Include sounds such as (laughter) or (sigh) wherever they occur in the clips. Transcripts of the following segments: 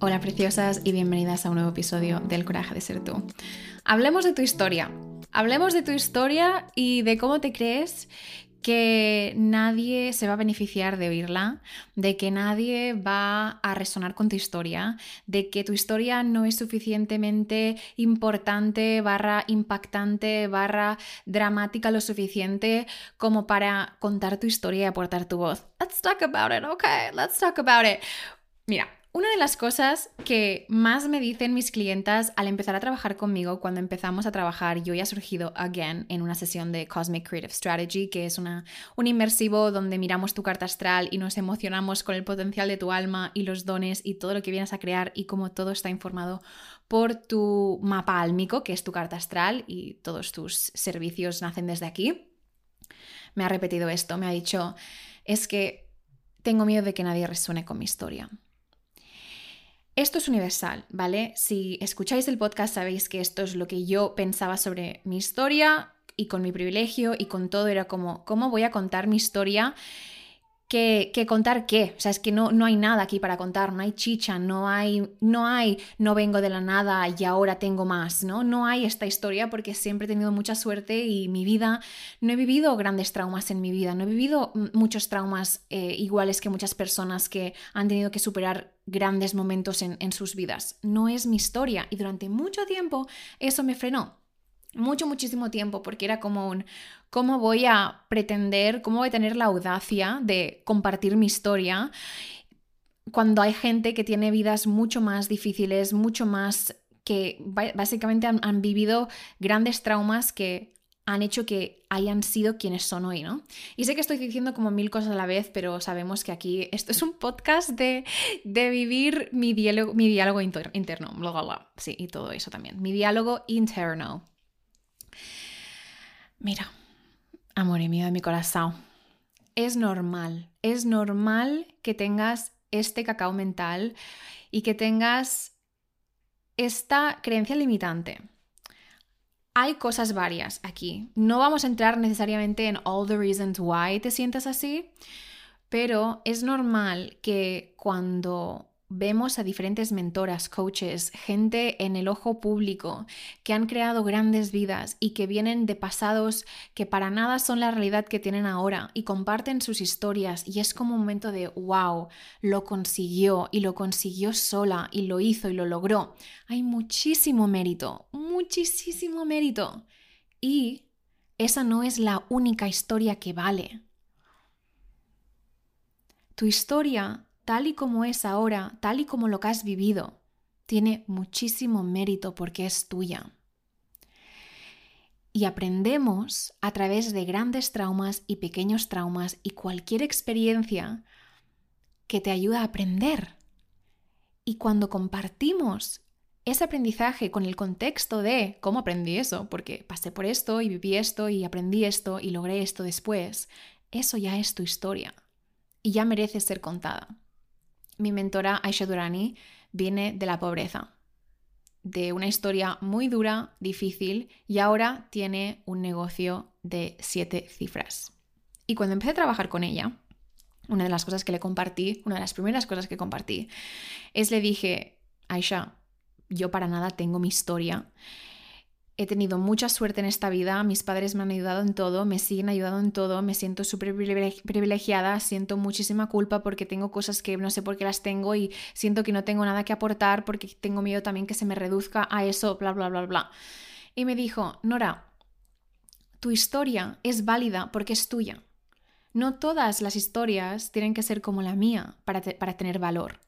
Hola preciosas y bienvenidas a un nuevo episodio del Coraje de Ser Tú. Hablemos de tu historia. Hablemos de tu historia y de cómo te crees que nadie se va a beneficiar de oírla, de que nadie va a resonar con tu historia, de que tu historia no es suficientemente importante, barra impactante, barra dramática lo suficiente como para contar tu historia y aportar tu voz. Let's talk about it, okay, let's talk about it. Mira, una de las cosas que más me dicen mis clientas al empezar a trabajar conmigo, cuando empezamos a trabajar, yo ya he surgido again en una sesión de Cosmic Creative Strategy, que es una, un inmersivo donde miramos tu carta astral y nos emocionamos con el potencial de tu alma y los dones y todo lo que vienes a crear y cómo todo está informado por tu mapa álmico, que es tu carta astral y todos tus servicios nacen desde aquí. Me ha repetido esto, me ha dicho, es que tengo miedo de que nadie resuene con mi historia. Esto es universal, ¿vale? Si escucháis el podcast sabéis que esto es lo que yo pensaba sobre mi historia y con mi privilegio y con todo era como, ¿cómo voy a contar mi historia? Que, contar qué. O sea, es que no, no hay nada aquí para contar, no hay chicha, no hay, no hay, no vengo de la nada y ahora tengo más, ¿no? No hay esta historia porque siempre he tenido mucha suerte y mi vida, no he vivido grandes traumas en mi vida, no he vivido muchos traumas eh, iguales que muchas personas que han tenido que superar grandes momentos en, en sus vidas. No es mi historia y durante mucho tiempo eso me frenó mucho, muchísimo tiempo, porque era como un, ¿cómo voy a pretender, cómo voy a tener la audacia de compartir mi historia cuando hay gente que tiene vidas mucho más difíciles, mucho más que básicamente han, vivido grandes traumas que han hecho que hayan sido quienes son hoy, ¿no? Y sé que estoy diciendo como mil cosas a la vez, pero sabemos que aquí esto es un podcast de, de vivir mi diálogo, mi diálogo interno, bla, bla, bla. Sí, y todo eso también. Mi diálogo interno. Mira, amor mío de mi corazón, es normal, es normal que tengas este cacao mental y que tengas esta creencia limitante. Hay cosas varias aquí. No vamos a entrar necesariamente en all the reasons why te sientas así, pero es normal que cuando vemos a diferentes mentoras, coaches, gente en el ojo público que han creado grandes vidas y que vienen de pasados que para nada son la realidad que tienen ahora y comparten sus historias y es como un momento de wow, lo consiguió y lo consiguió sola y lo hizo y lo logró. Hay muchísimo mérito, muchísimo mérito. Y esa no es la única historia que vale. Tu historia tal y como es ahora, tal y como lo que has vivido, tiene muchísimo mérito porque es tuya. Y aprendemos a través de grandes traumas y pequeños traumas y cualquier experiencia que te ayuda a aprender. Y cuando compartimos ese aprendizaje con el contexto de cómo aprendí eso, porque pasé por esto y viví esto y aprendí esto y logré esto después, eso ya es tu historia y ya merece ser contada mi mentora Aisha Durani viene de la pobreza, de una historia muy dura, difícil, y ahora tiene un negocio de siete cifras. Y cuando empecé a trabajar con ella, una de las cosas que le compartí, una de las primeras cosas que compartí, es le dije, Aisha, yo para nada tengo mi historia He tenido mucha suerte en esta vida, mis padres me han ayudado en todo, me siguen ayudando en todo, me siento súper privilegiada, siento muchísima culpa porque tengo cosas que no sé por qué las tengo y siento que no tengo nada que aportar porque tengo miedo también que se me reduzca a eso, bla, bla, bla, bla. Y me dijo, Nora, tu historia es válida porque es tuya. No todas las historias tienen que ser como la mía para, para tener valor.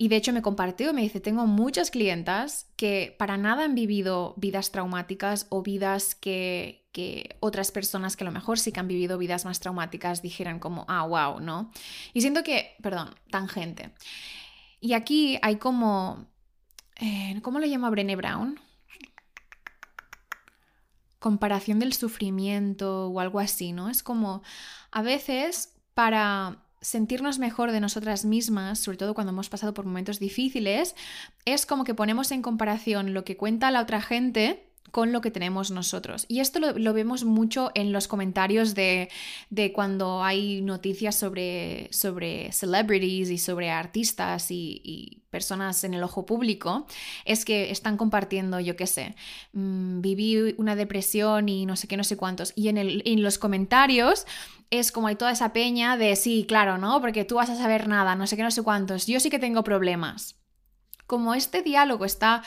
Y de hecho me compartió, me dice, tengo muchas clientas que para nada han vivido vidas traumáticas o vidas que, que otras personas que a lo mejor sí que han vivido vidas más traumáticas dijeran como, ah, wow, ¿no? Y siento que, perdón, tangente. Y aquí hay como, eh, ¿cómo lo llama Brené Brown? Comparación del sufrimiento o algo así, ¿no? Es como, a veces para sentirnos mejor de nosotras mismas, sobre todo cuando hemos pasado por momentos difíciles, es como que ponemos en comparación lo que cuenta la otra gente con lo que tenemos nosotros. Y esto lo, vemos mucho en los comentarios de, cuando hay noticias sobre, sobre celebrities y sobre artistas y, personas en el ojo público, es que están compartiendo, yo qué sé, mm, viví una depresión y no sé qué, no sé cuántos. Y en, el, en los comentarios es como hay toda esa peña de sí, claro, ¿no? Porque tú vas a saber nada, no sé qué, no sé cuántos. Yo sí que tengo problemas. Como este diálogo está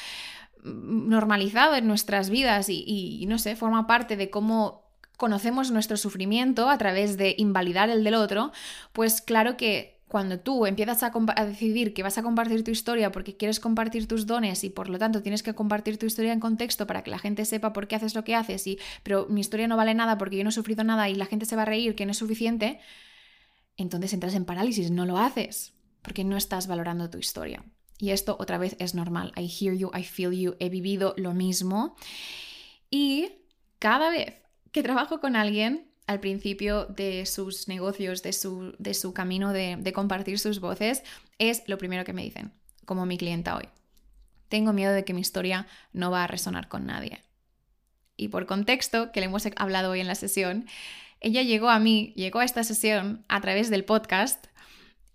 normalizado en nuestras vidas y, no sé, forma parte de cómo conocemos nuestro sufrimiento a través de invalidar el del otro, pues claro que cuando tú empiezas a, a, decidir que vas a compartir tu historia porque quieres compartir tus dones y por lo tanto tienes que compartir tu historia en contexto para que la gente sepa por qué haces lo que haces y pero mi historia no vale nada porque yo no he sufrido nada y la gente se va a reír que no es suficiente, entonces entras en parálisis, no lo haces porque no estás valorando tu historia. Y esto otra vez es normal. I hear you, I feel you, he vivido lo mismo. Y cada vez que trabajo con alguien, al principio de sus negocios, de su, de su camino de, de compartir sus voces, es lo primero que me dicen, como mi clienta hoy. Tengo miedo de que mi historia no va a resonar con nadie. Y por contexto, que le hemos hablado hoy en la sesión, ella llegó a mí, llegó a esta sesión a través del podcast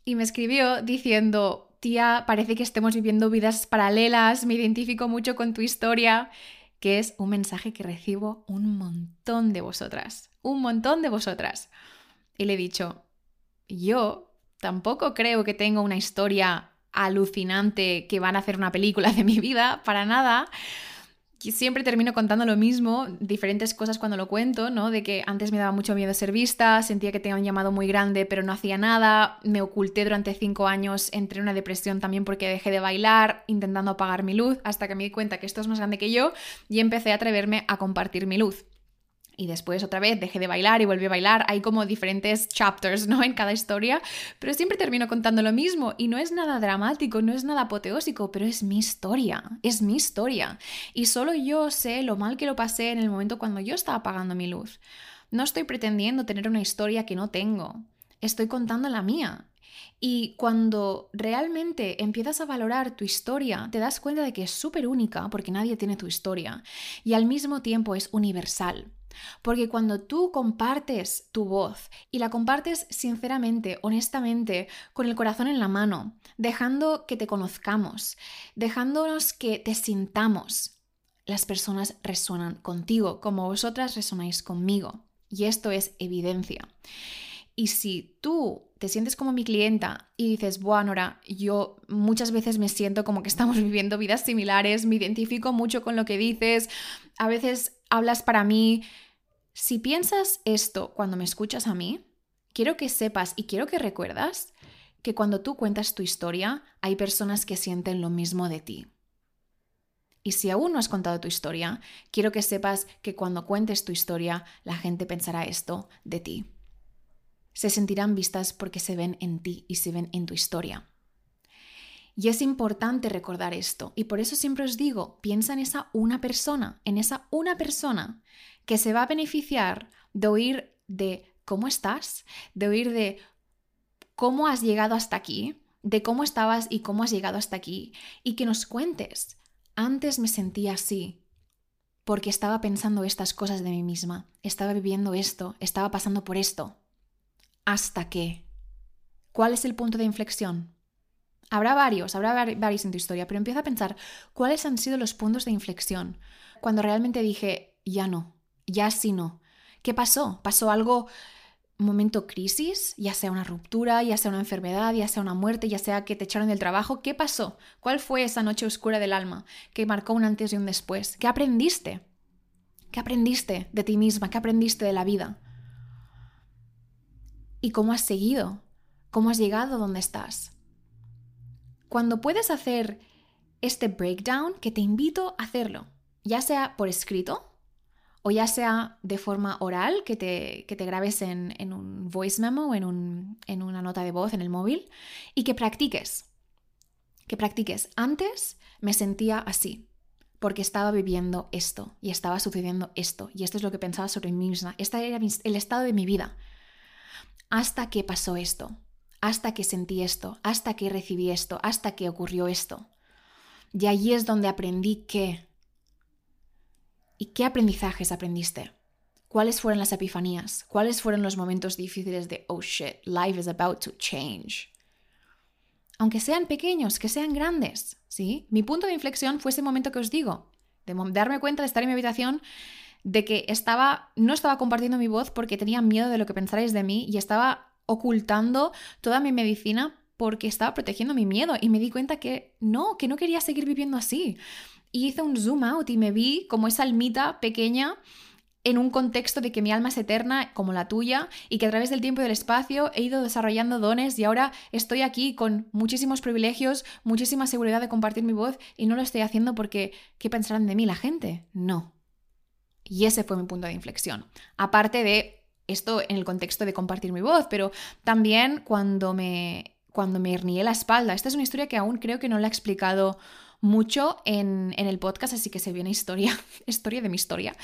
y me escribió diciendo, parece que estemos viviendo vidas paralelas, me identifico mucho con tu historia, que es un mensaje que recibo un montón de vosotras, un montón de vosotras. Y le he dicho, yo tampoco creo que tengo una historia alucinante que van a hacer una película de mi vida, para nada siempre termino contando lo mismo, diferentes cosas cuando lo cuento, ¿no? De que antes me daba mucho miedo ser vista, sentía que tenía un llamado muy grande pero no hacía nada, me oculté durante cinco años, entré en una depresión también porque dejé de bailar, intentando apagar mi luz, hasta que me di cuenta que esto es más grande que yo y empecé a atreverme a compartir mi luz y después otra vez dejé de bailar y volví a bailar. Hay como diferentes chapters, ¿no? En cada historia, pero siempre termino contando lo mismo y no es nada dramático, no es nada apoteósico, pero es mi historia, es mi historia. Y solo yo sé lo mal que lo pasé en el momento cuando yo estaba apagando mi luz. No estoy pretendiendo tener una historia que no tengo, estoy contando la mía. Y cuando realmente empiezas a valorar tu historia, te das cuenta de que es súper única porque nadie tiene tu historia y al mismo tiempo es universal. Porque cuando tú compartes tu voz y la compartes sinceramente, honestamente, con el corazón en la mano, dejando que te conozcamos, dejándonos que te sintamos, las personas resuenan contigo como vosotras resonáis conmigo. Y esto es evidencia. Y si tú te sientes como mi clienta y dices, buah, Nora, yo muchas veces me siento como que estamos (laughs) viviendo vidas similares, me identifico mucho con lo que dices, a veces hablas para mí, si piensas esto cuando me escuchas a mí, quiero que sepas y quiero que recuerdas que cuando tú cuentas tu historia, hay personas que sienten lo mismo de ti. Y si aún no has contado tu historia, quiero que sepas que cuando cuentes tu historia, la gente pensará esto de ti. Se sentirán vistas porque se ven en ti y se ven en tu historia. Y es importante recordar esto. Y por eso siempre os digo, piensa en esa una persona, en esa una persona que se va a beneficiar de oír de cómo estás, de oír de cómo has llegado hasta aquí, de cómo estabas y cómo has llegado hasta aquí, y que nos cuentes. Antes me sentía así, porque estaba pensando estas cosas de mí misma, estaba viviendo esto, estaba pasando por esto. ¿Hasta qué? ¿Cuál es el punto de inflexión? Habrá varios, habrá varios en tu historia, pero empieza a pensar cuáles han sido los puntos de inflexión cuando realmente dije, ya no, ya sí no. ¿Qué pasó? ¿Pasó algo, momento crisis? Ya sea una ruptura, ya sea una enfermedad, ya sea una muerte, ya sea que te echaron del trabajo. ¿Qué pasó? ¿Cuál fue esa noche oscura del alma que marcó un antes y un después? ¿Qué aprendiste? ¿Qué aprendiste de ti misma? ¿Qué aprendiste de la vida? ¿Y cómo has seguido? ¿Cómo has llegado donde estás? Cuando puedes hacer este breakdown, que te invito a hacerlo, ya sea por escrito, o ya sea de forma oral, que te, te grabes en, un voice memo o en, en una nota de voz en el móvil, y que practiques. Que practiques. Antes me sentía así, porque estaba viviendo esto y estaba sucediendo esto, y esto es lo que pensaba sobre mí misma. Este era el estado de mi vida. Hasta que pasó esto, hasta que sentí esto, hasta que recibí esto, hasta que ocurrió esto. Y allí es donde aprendí que ¿Y qué aprendizajes aprendiste? ¿Cuáles fueron las epifanías? ¿Cuáles fueron los momentos difíciles de, oh shit, life is about to change? Aunque sean pequeños, que sean grandes, ¿sí? Mi punto de inflexión fue ese momento que os digo, de darme cuenta de estar en mi habitación, de que estaba, no estaba compartiendo mi voz porque tenía miedo de lo que pensarais de mí y estaba ocultando toda mi medicina porque estaba protegiendo mi miedo y me di cuenta que no, que no quería seguir viviendo así. Y hice un zoom out y me vi como esa almita pequeña en un contexto de que mi alma es eterna como la tuya y que a través del tiempo y del espacio he ido desarrollando dones y ahora estoy aquí con muchísimos privilegios, muchísima seguridad de compartir mi voz y no lo estoy haciendo porque ¿qué pensarán de mí la gente? No. Y ese fue mi punto de inflexión. Aparte de esto en el contexto de compartir mi voz, pero también cuando me, cuando me hernié la espalda. Esta es una historia que aún creo que no la he explicado mucho en, en el podcast, así que se viene historia, (laughs) historia de mi historia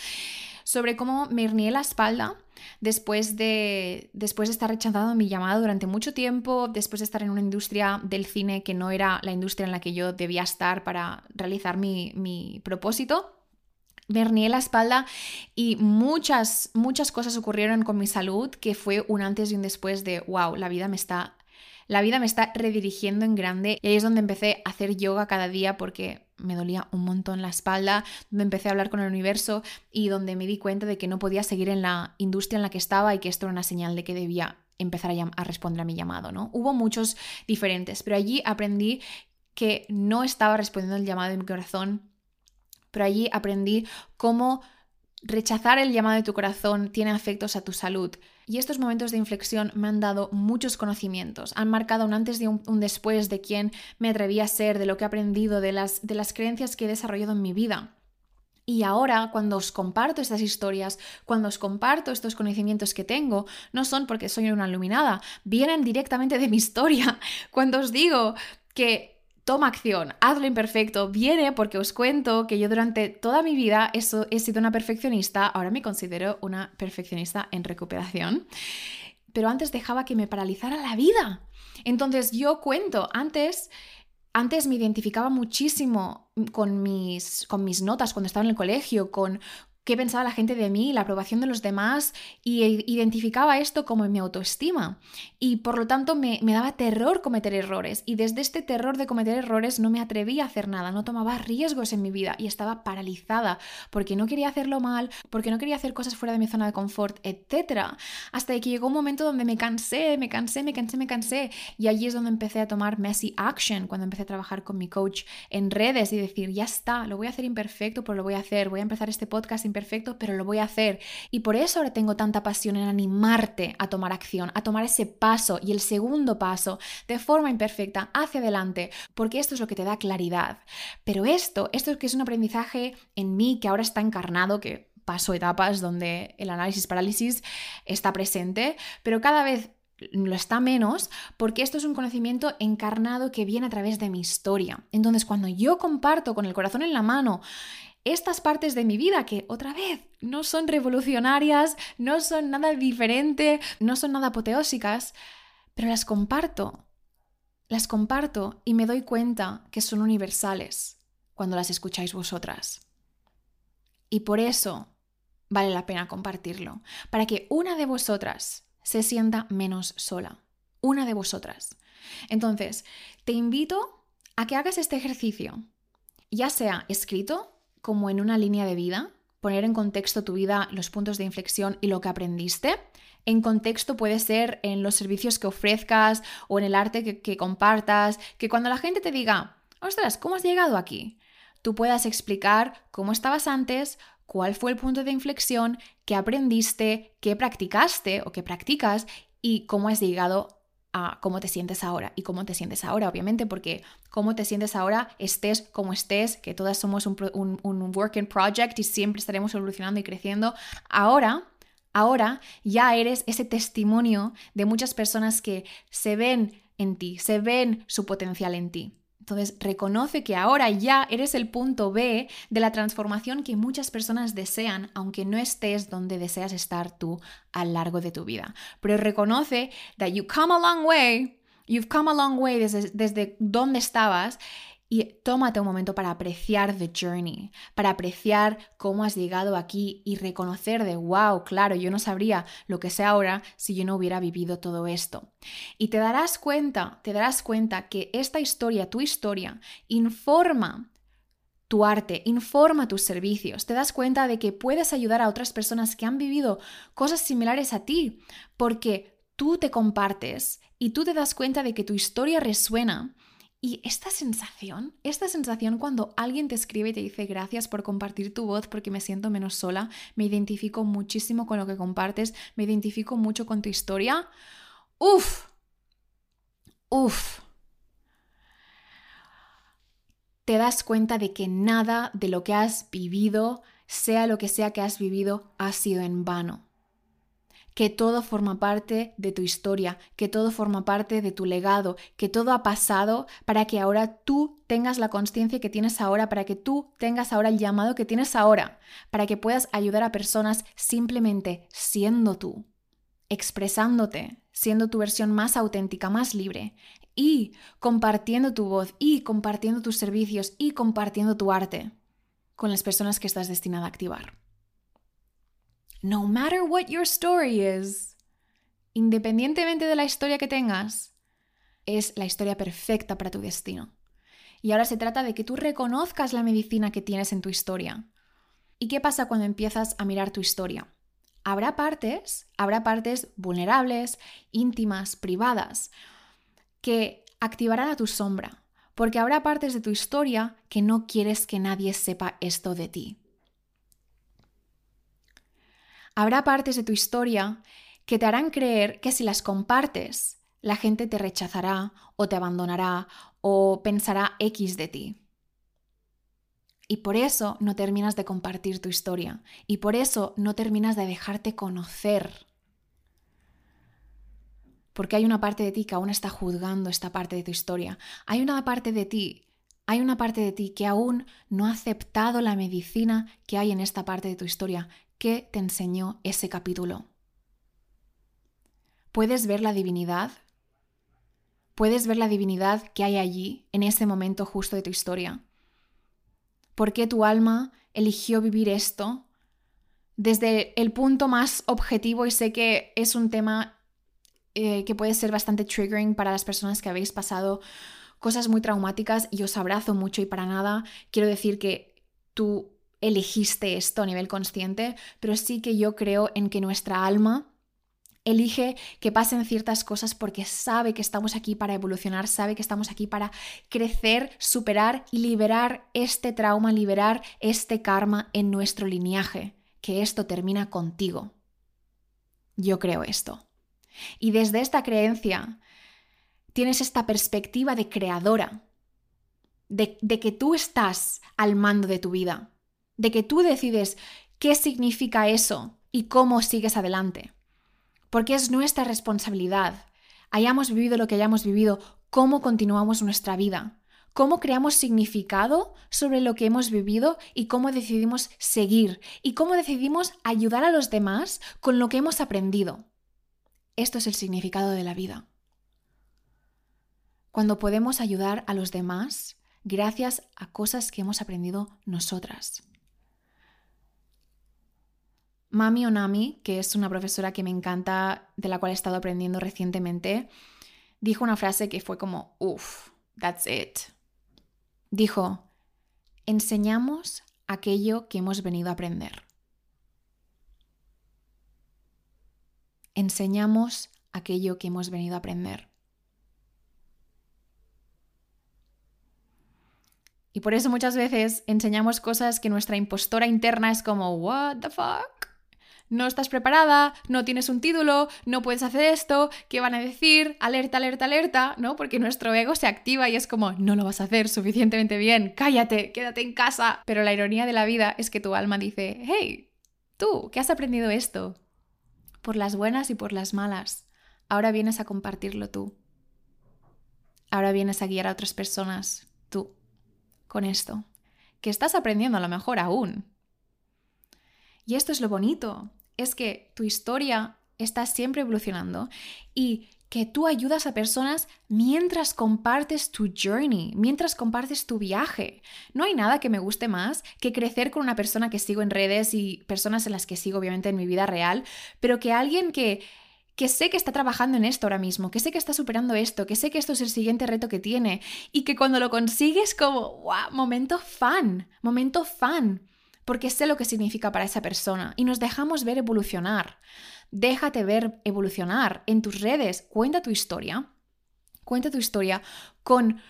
sobre cómo me hernié la espalda después de, después de estar rechazando mi llamado durante mucho tiempo, después de estar en una industria del cine que no era la industria en la que yo debía estar para realizar mi, mi propósito. Me hernié la espalda y muchas, muchas cosas ocurrieron con mi salud que fue un antes y un después de, wow, la vida me está la vida me está redirigiendo en grande y ahí es donde empecé a hacer yoga cada día porque me dolía un montón la espalda, donde empecé a hablar con el universo y donde me di cuenta de que no podía seguir en la industria en la que estaba y que esto era una señal de que debía empezar a, a responder a mi llamado, ¿no? Hubo muchos diferentes, pero allí aprendí que no estaba respondiendo al llamado de mi corazón, pero allí aprendí cómo Rechazar el llamado de tu corazón tiene efectos a tu salud. Y estos momentos de inflexión me han dado muchos conocimientos, han marcado un antes y un, después de quién me atreví a ser, de lo que he aprendido, de las, de las creencias que he desarrollado en mi vida. Y ahora, cuando os comparto estas historias, cuando os comparto estos conocimientos que tengo, no son porque soy una iluminada, vienen directamente de mi historia. (laughs) Cuando os digo que toma acción, hazlo imperfecto, viene porque os cuento que yo durante toda mi vida he sido una perfeccionista, ahora me considero una perfeccionista en recuperación, pero antes dejaba que me paralizara la vida. Entonces yo cuento, antes... Antes me identificaba muchísimo con mis, con mis notas cuando estaba en el colegio, con, qué pensaba la gente de mí, la aprobación de los demás, y identificaba esto como mi autoestima. Y por lo tanto me, daba terror cometer errores. Y desde este terror de cometer errores no me atrevía a hacer nada, no tomaba riesgos en mi vida y estaba paralizada porque no quería hacerlo mal, porque no quería hacer cosas fuera de mi zona de confort, etc. Hasta que llegó un momento donde me cansé, me cansé, me cansé, me cansé. Y allí es donde empecé a tomar messy action, cuando empecé a trabajar con mi coach en redes y decir, ya está, lo voy a hacer imperfecto, pero lo voy a hacer, voy a empezar este podcast perfecto, pero lo voy a hacer. Y por eso ahora tengo tanta pasión en animarte a tomar acción, a tomar ese paso y el segundo paso de forma imperfecta hacia adelante, porque esto es lo que te da claridad. Pero esto, esto que es un aprendizaje en mí que ahora está encarnado, que paso etapas donde el análisis parálisis está presente, pero cada vez lo está menos porque esto es un conocimiento encarnado que viene a través de mi historia. Entonces, cuando yo comparto con el corazón en la mano estas partes de mi vida que otra vez no son revolucionarias, no son nada diferente, no son nada apoteósicas, pero las comparto. Las comparto y me doy cuenta que son universales cuando las escucháis vosotras. Y por eso vale la pena compartirlo, para que una de vosotras se sienta menos sola. Una de vosotras. Entonces, te invito a que hagas este ejercicio, ya sea escrito como en una línea de vida, poner en contexto tu vida, los puntos de inflexión y lo que aprendiste. En contexto puede ser en los servicios que ofrezcas o en el arte que, compartas, que cuando la gente te diga, ostras, ¿cómo has llegado aquí? Tú puedas explicar cómo estabas antes, cuál fue el punto de inflexión, qué aprendiste, qué practicaste o qué practicas y cómo has llegado a cómo te sientes ahora y cómo te sientes ahora, obviamente, porque cómo te sientes ahora, estés como estés, que todas somos un, un, un work in project y siempre estaremos evolucionando y creciendo. Ahora, ahora ya eres ese testimonio de muchas personas que se ven en ti, se ven su potencial en ti. Entonces, reconoce que ahora ya eres el punto B de la transformación que muchas personas desean, aunque no estés donde deseas estar tú a lo largo de tu vida. Pero reconoce that you come a long way, you've come a long way desde, desde donde estabas y tómate un momento para apreciar the journey, para apreciar cómo has llegado aquí y reconocer de, wow, claro, yo no sabría lo que sé ahora si yo no hubiera vivido todo esto. Y te darás cuenta, te darás cuenta que esta historia, tu historia, informa tu arte, informa tus servicios, te das cuenta de que puedes ayudar a otras personas que han vivido cosas similares a ti, porque tú te compartes y tú te das cuenta de que tu historia resuena. Y esta sensación, esta sensación cuando alguien te escribe y te dice gracias por compartir tu voz porque me siento menos sola, me identifico muchísimo con lo que compartes, me identifico mucho con tu historia, ¡Uf! ¡Uf! te das cuenta de que nada de lo que has vivido, sea lo que sea que has vivido, ha sido en vano. Que todo forma parte de tu historia, que todo forma parte de tu legado, que todo ha pasado para que ahora tú tengas la conciencia que tienes ahora, para que tú tengas ahora el llamado que tienes ahora, para que puedas ayudar a personas simplemente siendo tú, expresándote, siendo tu versión más auténtica, más libre, y compartiendo tu voz y compartiendo tus servicios y compartiendo tu arte con las personas que estás destinada a activar. No matter what your story is, independientemente de la historia que tengas, es la historia perfecta para tu destino. Y ahora se trata de que tú reconozcas la medicina que tienes en tu historia. ¿Y qué pasa cuando empiezas a mirar tu historia? Habrá partes, habrá partes vulnerables, íntimas, privadas, que activarán a tu sombra, porque habrá partes de tu historia que no quieres que nadie sepa esto de ti. Habrá partes de tu historia que te harán creer que si las compartes, la gente te rechazará o te abandonará o pensará X de ti. Y por eso no terminas de compartir tu historia. Y por eso no terminas de dejarte conocer porque hay una parte de ti que aún está juzgando esta parte de tu historia. Hay una parte de ti, hay una parte de ti que aún no ha aceptado la medicina que hay en esta parte de tu historia que te enseñó ese capítulo. ¿Puedes ver la divinidad? ¿Puedes ver la divinidad que hay allí, en ese momento justo de tu historia? ¿Por qué tu alma eligió vivir esto? Desde el punto más objetivo, y sé que es un tema eh, que puede ser bastante triggering para las personas que habéis pasado cosas muy traumáticas y os abrazo mucho y para nada quiero decir que tú elegiste esto a nivel consciente, pero sí que yo creo en que nuestra alma elige que pasen ciertas cosas porque sabe que estamos aquí para evolucionar, sabe que estamos aquí para crecer, superar liberar este trauma, liberar este karma en nuestro lineaje, que esto termina contigo. Yo creo esto. Y desde esta creencia tienes esta perspectiva de creadora, de, que tú estás al mando de tu vida, de que tú decides qué significa eso y cómo sigues adelante. Porque es nuestra responsabilidad, hayamos vivido lo que hayamos vivido, cómo continuamos nuestra vida, cómo creamos significado sobre lo que hemos vivido y cómo decidimos seguir y cómo decidimos ayudar a los demás con lo que hemos aprendido. Esto es el significado de la vida. Cuando podemos ayudar a los demás gracias a cosas que hemos aprendido nosotras. Mami Onami, que es una profesora que me encanta, de la cual he estado aprendiendo recientemente, dijo una frase que fue como, uff, that's it. Dijo, enseñamos aquello que hemos venido a aprender. enseñamos aquello que hemos venido a aprender. Y por eso muchas veces enseñamos cosas que nuestra impostora interna es como, ¿What the fuck? No estás preparada, no tienes un título, no puedes hacer esto, ¿qué van a decir? Alerta, alerta, alerta, ¿no? Porque nuestro ego se activa y es como, no lo vas a hacer suficientemente bien, cállate, quédate en casa. Pero la ironía de la vida es que tu alma dice, hey, tú, ¿qué has aprendido esto? por las buenas y por las malas. Ahora vienes a compartirlo tú. Ahora vienes a guiar a otras personas, tú, con esto, que estás aprendiendo a lo mejor aún. Y esto es lo bonito, es que tu historia está siempre evolucionando y que tú ayudas a personas mientras compartes tu journey, mientras compartes tu viaje. No hay nada que me guste más que crecer con una persona que sigo en redes y personas en las que sigo obviamente en mi vida real, pero que alguien que que sé que está trabajando en esto ahora mismo, que sé que está superando esto, que sé que esto es el siguiente reto que tiene y que cuando lo consigues como, wow, momento fan, momento fan, porque sé lo que significa para esa persona y nos dejamos ver evolucionar. Déjate ver evolucionar en tus redes, cuenta tu historia, cuenta tu historia con,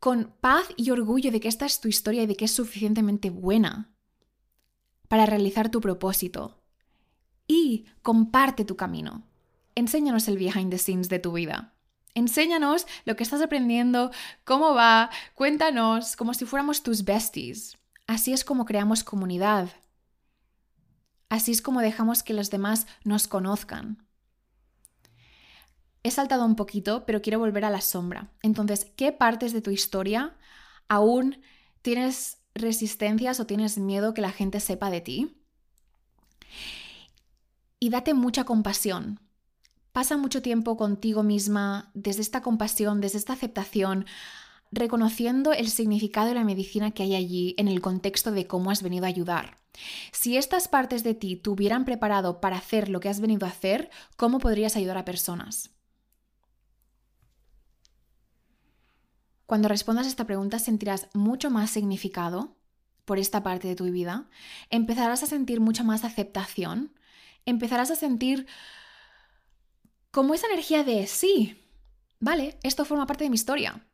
con paz y orgullo de que esta es tu historia y de que es suficientemente buena para realizar tu propósito. Y comparte tu camino enséñanos el behind the scenes de tu vida. Enséñanos lo que estás aprendiendo, cómo va, cuéntanos, como si fuéramos tus besties. Así es como creamos comunidad. Así es como dejamos que los demás nos conozcan. He saltado un poquito, pero quiero volver a la sombra. Entonces, ¿qué partes de tu historia aún tienes resistencias o tienes miedo que la gente sepa de ti? Y date mucha compasión, Pasa mucho tiempo contigo misma desde esta compasión, desde esta aceptación, reconociendo el significado de la medicina que hay allí en el contexto de cómo has venido a ayudar. Si estas partes de ti te hubieran preparado para hacer lo que has venido a hacer, ¿cómo podrías ayudar a personas? Cuando respondas a esta pregunta sentirás mucho más significado por esta parte de tu vida, empezarás a sentir mucha más aceptación, empezarás a sentir como esa energía de sí, vale, esto forma parte de mi historia.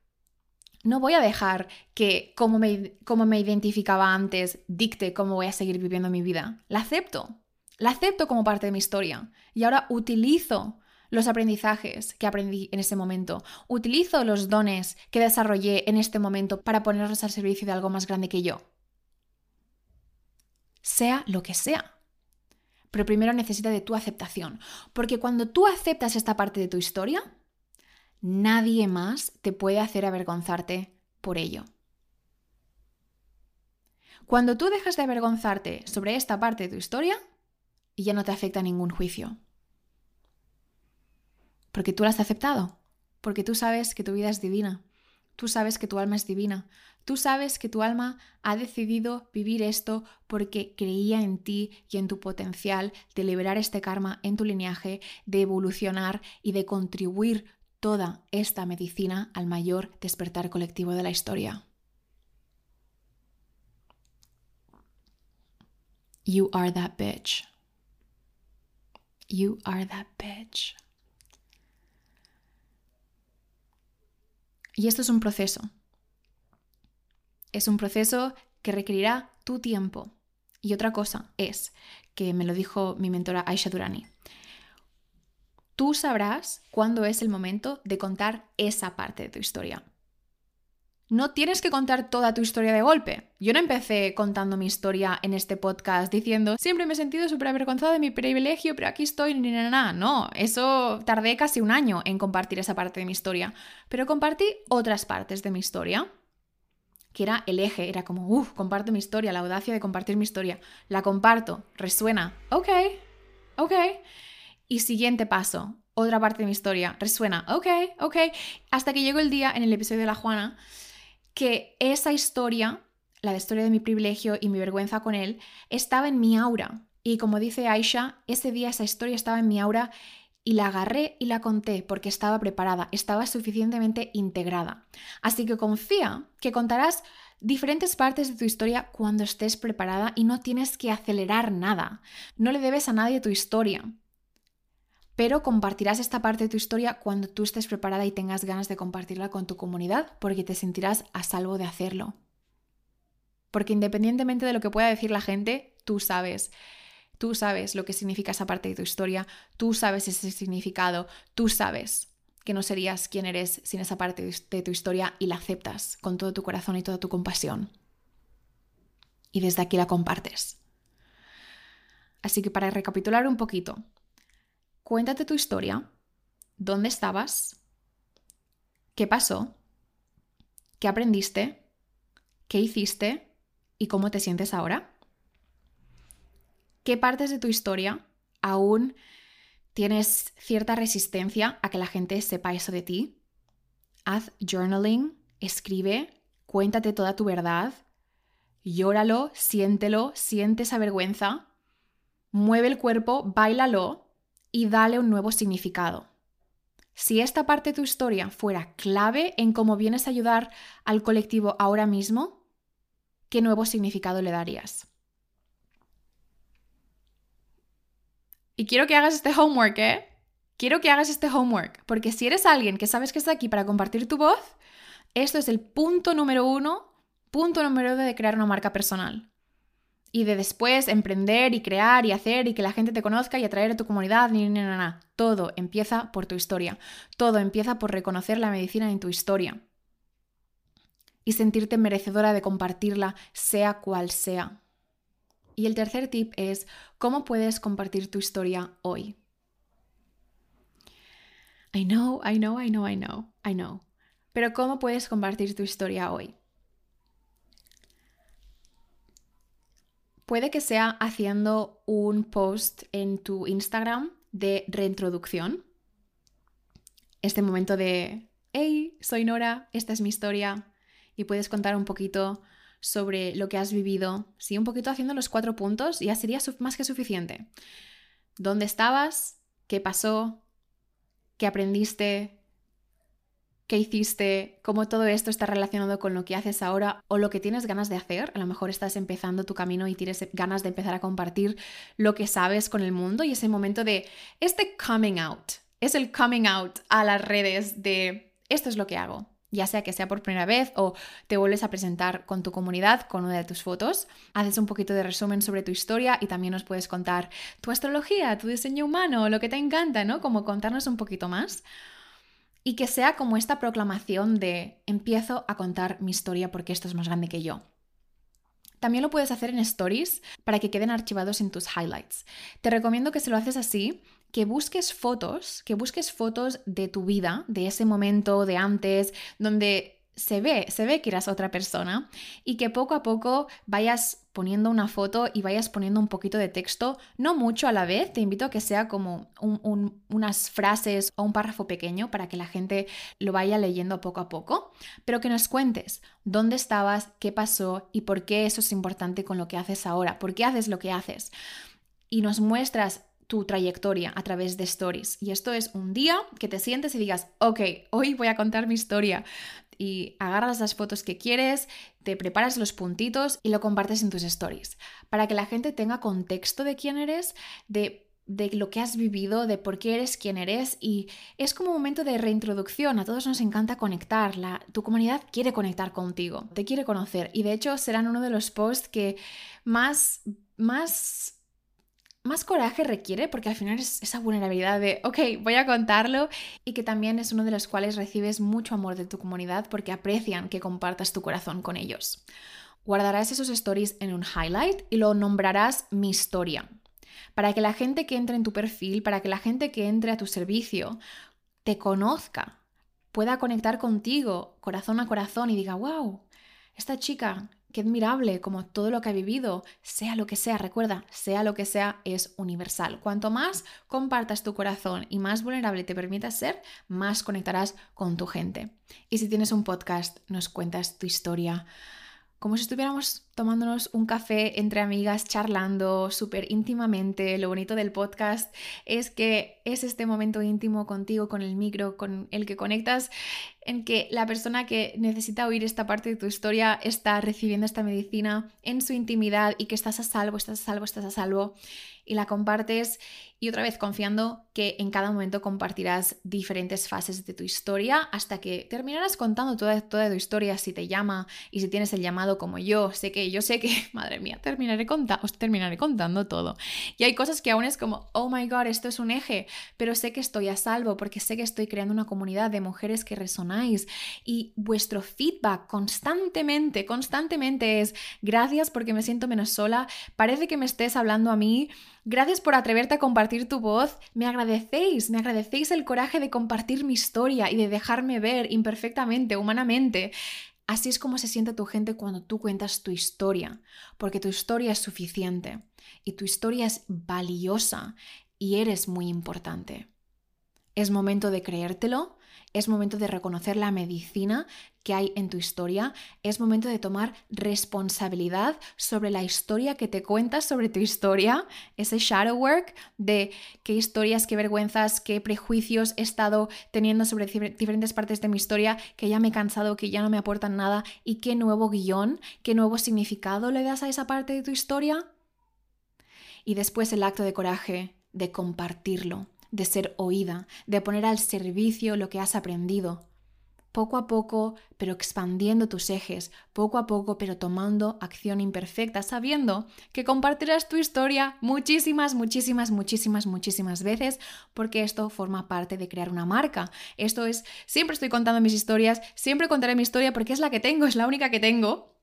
No voy a dejar que como me, como me identificaba antes dicte cómo voy a seguir viviendo mi vida. La acepto. La acepto como parte de mi historia. Y ahora utilizo los aprendizajes que aprendí en ese momento. Utilizo los dones que desarrollé en este momento para ponerlos al servicio de algo más grande que yo. Sea lo que sea pero primero necesita de tu aceptación, porque cuando tú aceptas esta parte de tu historia, nadie más te puede hacer avergonzarte por ello. Cuando tú dejas de avergonzarte sobre esta parte de tu historia, ya no te afecta ningún juicio. Porque tú la has aceptado, porque tú sabes que tu vida es divina, tú sabes que tu alma es divina, Tú sabes que tu alma ha decidido vivir esto porque creía en ti y en tu potencial de liberar este karma en tu linaje, de evolucionar y de contribuir toda esta medicina al mayor despertar colectivo de la historia. You are that bitch. You are that bitch. Y esto es un proceso. Es un proceso que requerirá tu tiempo. Y otra cosa es, que me lo dijo mi mentora Aisha Durani, tú sabrás cuándo es el momento de contar esa parte de tu historia. No tienes que contar toda tu historia de golpe. Yo no empecé contando mi historia en este podcast diciendo, siempre me he sentido súper avergonzada de mi privilegio, pero aquí estoy, ni nada. No, eso tardé casi un año en compartir esa parte de mi historia. Pero compartí otras partes de mi historia que era el eje, era como, uff, comparto mi historia, la audacia de compartir mi historia, la comparto, resuena, ok, ok. Y siguiente paso, otra parte de mi historia, resuena, ok, ok. Hasta que llegó el día en el episodio de la Juana que esa historia, la historia de mi privilegio y mi vergüenza con él, estaba en mi aura. Y como dice Aisha, ese día esa historia estaba en mi aura y la agarré y la conté porque estaba preparada, estaba suficientemente integrada. Así que confía que contarás diferentes partes de tu historia cuando estés preparada y no tienes que acelerar nada. No le debes a nadie tu historia. Pero compartirás esta parte de tu historia cuando tú estés preparada y tengas ganas de compartirla con tu comunidad porque te sentirás a salvo de hacerlo. Porque independientemente de lo que pueda decir la gente, tú sabes Tú sabes lo que significa esa parte de tu historia, tú sabes ese significado, tú sabes que no serías quien eres sin esa parte de tu historia y la aceptas con todo tu corazón y toda tu compasión. Y desde aquí la compartes. Así que para recapitular un poquito, cuéntate tu historia, dónde estabas, qué pasó, qué aprendiste, qué hiciste y cómo te sientes ahora qué partes de tu historia aún tienes cierta resistencia a que la gente sepa eso de ti, haz journaling, escribe, cuéntate toda tu verdad, llóralo, siéntelo, siente esa vergüenza, mueve el cuerpo, bailalo y dale un nuevo significado. Si esta parte de tu historia fuera clave en cómo vienes a ayudar al colectivo ahora mismo, ¿qué nuevo significado le darías? Y quiero que hagas este homework, ¿eh? Quiero que hagas este homework, porque si eres alguien que sabes que está aquí para compartir tu voz, esto es el punto número uno, punto número uno de crear una marca personal. Y de después emprender y crear y hacer y que la gente te conozca y atraer a tu comunidad, ni, ni, ni. Todo empieza por tu historia. Todo empieza por reconocer la medicina en tu historia. Y sentirte merecedora de compartirla, sea cual sea. Y el tercer tip es cómo puedes compartir tu historia hoy. I know, I know, I know, I know, I know. Pero ¿cómo puedes compartir tu historia hoy? Puede que sea haciendo un post en tu Instagram de reintroducción. Este momento de, hey, soy Nora, esta es mi historia. Y puedes contar un poquito sobre lo que has vivido, sí, un poquito haciendo los cuatro puntos, ya sería más que suficiente. ¿Dónde estabas? ¿Qué pasó? ¿Qué aprendiste? ¿Qué hiciste? ¿Cómo todo esto está relacionado con lo que haces ahora o lo que tienes ganas de hacer? A lo mejor estás empezando tu camino y tienes ganas de empezar a compartir lo que sabes con el mundo y ese momento de este coming out. Es el coming out a las redes de esto es lo que hago ya sea que sea por primera vez o te vuelves a presentar con tu comunidad con una de tus fotos, haces un poquito de resumen sobre tu historia y también nos puedes contar tu astrología, tu diseño humano, lo que te encanta, ¿no? Como contarnos un poquito más. Y que sea como esta proclamación de empiezo a contar mi historia porque esto es más grande que yo. También lo puedes hacer en stories para que queden archivados en tus highlights. Te recomiendo que si lo haces así, que busques fotos, que busques fotos de tu vida, de ese momento de antes, donde se ve, se ve que eras otra persona y que poco a poco vayas poniendo una foto y vayas poniendo un poquito de texto, no mucho a la vez, te invito a que sea como unas frases o un párrafo pequeño para que la gente lo vaya leyendo poco a poco, pero que nos cuentes dónde estabas, qué pasó y por qué eso es importante con lo que haces ahora, por qué haces lo que haces. Y nos muestras tu trayectoria a través de stories. Y esto es un día que te sientes y digas, ok, hoy voy a contar mi historia. Y agarras las fotos que quieres, te preparas los puntitos y lo compartes en tus stories. Para que la gente tenga contexto de quién eres, de de lo que has vivido, de por qué eres quien eres y es como un momento de reintroducción. A todos nos encanta conectar, la, tu comunidad quiere conectar contigo, te quiere conocer y de hecho serán uno de los posts que más, más más coraje requiere porque al final es esa vulnerabilidad de, ok, voy a contarlo y que también es uno de los cuales recibes mucho amor de tu comunidad porque aprecian que compartas tu corazón con ellos. Guardarás esos stories en un highlight y lo nombrarás mi historia. Para que la gente que entre en tu perfil, para que la gente que entre a tu servicio te conozca, pueda conectar contigo corazón a corazón y diga, wow, esta chica Qué admirable, como todo lo que ha vivido, sea lo que sea, recuerda, sea lo que sea, es universal. Cuanto más compartas tu corazón y más vulnerable te permitas ser, más conectarás con tu gente. Y si tienes un podcast, nos cuentas tu historia como si estuviéramos tomándonos un café entre amigas, charlando súper íntimamente. Lo bonito del podcast es que es este momento íntimo contigo, con el micro, con el que conectas, en que la persona que necesita oír esta parte de tu historia está recibiendo esta medicina en su intimidad y que estás a salvo, estás a salvo, estás a salvo y la compartes y otra vez confiando que en cada momento compartirás diferentes fases de tu historia hasta que terminarás contando toda, toda tu historia si te llama y si tienes el llamado como yo. Sé que yo sé que, (laughs) madre mía, terminaré, os terminaré contando todo. Y hay cosas que aún es como, oh my god, esto es un eje, pero sé que estoy a salvo porque sé que estoy creando una comunidad de mujeres que resonáis y vuestro feedback constantemente, constantemente es gracias porque me siento menos sola, parece que me estés hablando a mí Gracias por atreverte a compartir tu voz. Me agradecéis, me agradecéis el coraje de compartir mi historia y de dejarme ver imperfectamente, humanamente. Así es como se siente tu gente cuando tú cuentas tu historia, porque tu historia es suficiente y tu historia es valiosa y eres muy importante. Es momento de creértelo, es momento de reconocer la medicina que hay en tu historia, es momento de tomar responsabilidad sobre la historia que te cuentas sobre tu historia, ese shadow work de qué historias, qué vergüenzas, qué prejuicios he estado teniendo sobre diferentes partes de mi historia que ya me he cansado, que ya no me aportan nada y qué nuevo guion, qué nuevo significado le das a esa parte de tu historia. Y después el acto de coraje de compartirlo, de ser oída, de poner al servicio lo que has aprendido. Poco a poco, pero expandiendo tus ejes, poco a poco, pero tomando acción imperfecta, sabiendo que compartirás tu historia muchísimas, muchísimas, muchísimas, muchísimas veces, porque esto forma parte de crear una marca. Esto es, siempre estoy contando mis historias, siempre contaré mi historia porque es la que tengo, es la única que tengo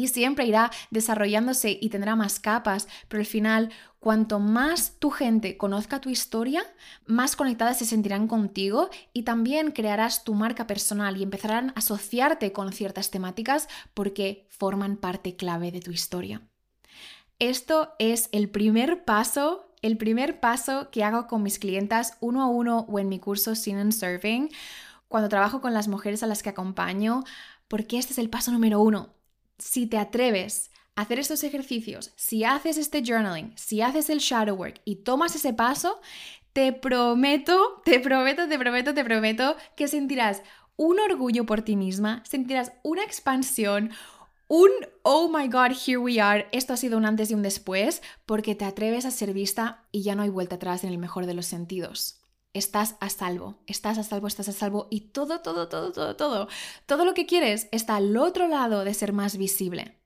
y siempre irá desarrollándose y tendrá más capas, pero al final, cuanto más tu gente conozca tu historia, más conectadas se sentirán contigo y también crearás tu marca personal y empezarán a asociarte con ciertas temáticas porque forman parte clave de tu historia. Esto es el primer paso el primer paso que hago con mis clientas uno a uno o en mi curso Sin and Serving, cuando trabajo con las mujeres a las que acompaño, porque este es el paso número uno si te atreves a hacer estos ejercicios, si haces este journaling, si haces el shadow work y tomas ese paso, te prometo, te prometo, te prometo, te prometo que sentirás un orgullo por ti misma, sentirás una expansión, un oh my god, here we are, esto ha sido un antes y un después, porque te atreves a ser vista y ya no hay vuelta atrás en el mejor de los sentidos estás a salvo, estás a salvo, estás a salvo y todo, todo, todo, todo, todo, todo lo que quieres está al otro lado de ser más visible.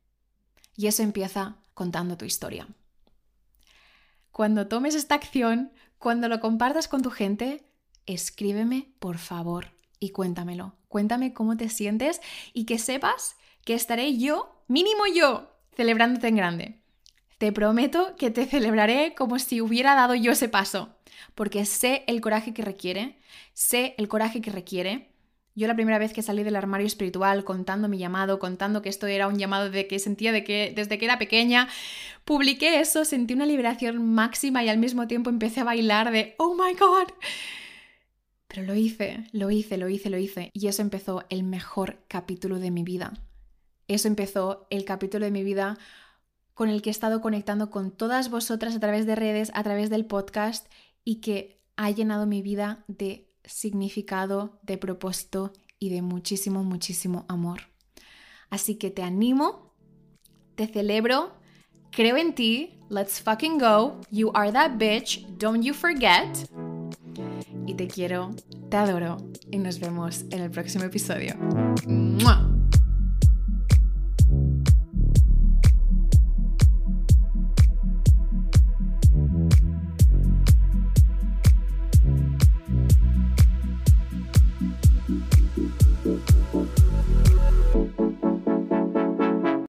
Y eso empieza contando tu historia. Cuando tomes esta acción, cuando lo compartas con tu gente, escríbeme por favor y cuéntamelo. Cuéntame cómo te sientes y que sepas que estaré yo, mínimo yo, celebrándote en grande. Te prometo que te celebraré como si hubiera dado yo ese paso porque sé el coraje que requiere, sé el coraje que requiere. Yo la primera vez que salí del armario espiritual contando mi llamado, contando que esto era un llamado de que sentía de que desde que era pequeña, publiqué eso, sentí una liberación máxima y al mismo tiempo empecé a bailar de oh my god. Pero lo hice, lo hice, lo hice, lo hice y eso empezó el mejor capítulo de mi vida. Eso empezó el capítulo de mi vida con el que he estado conectando con todas vosotras a través de redes, a través del podcast y que ha llenado mi vida de significado, de propósito y de muchísimo, muchísimo amor. Así que te animo, te celebro, creo en ti, let's fucking go, you are that bitch, don't you forget. Y te quiero, te adoro y nos vemos en el próximo episodio.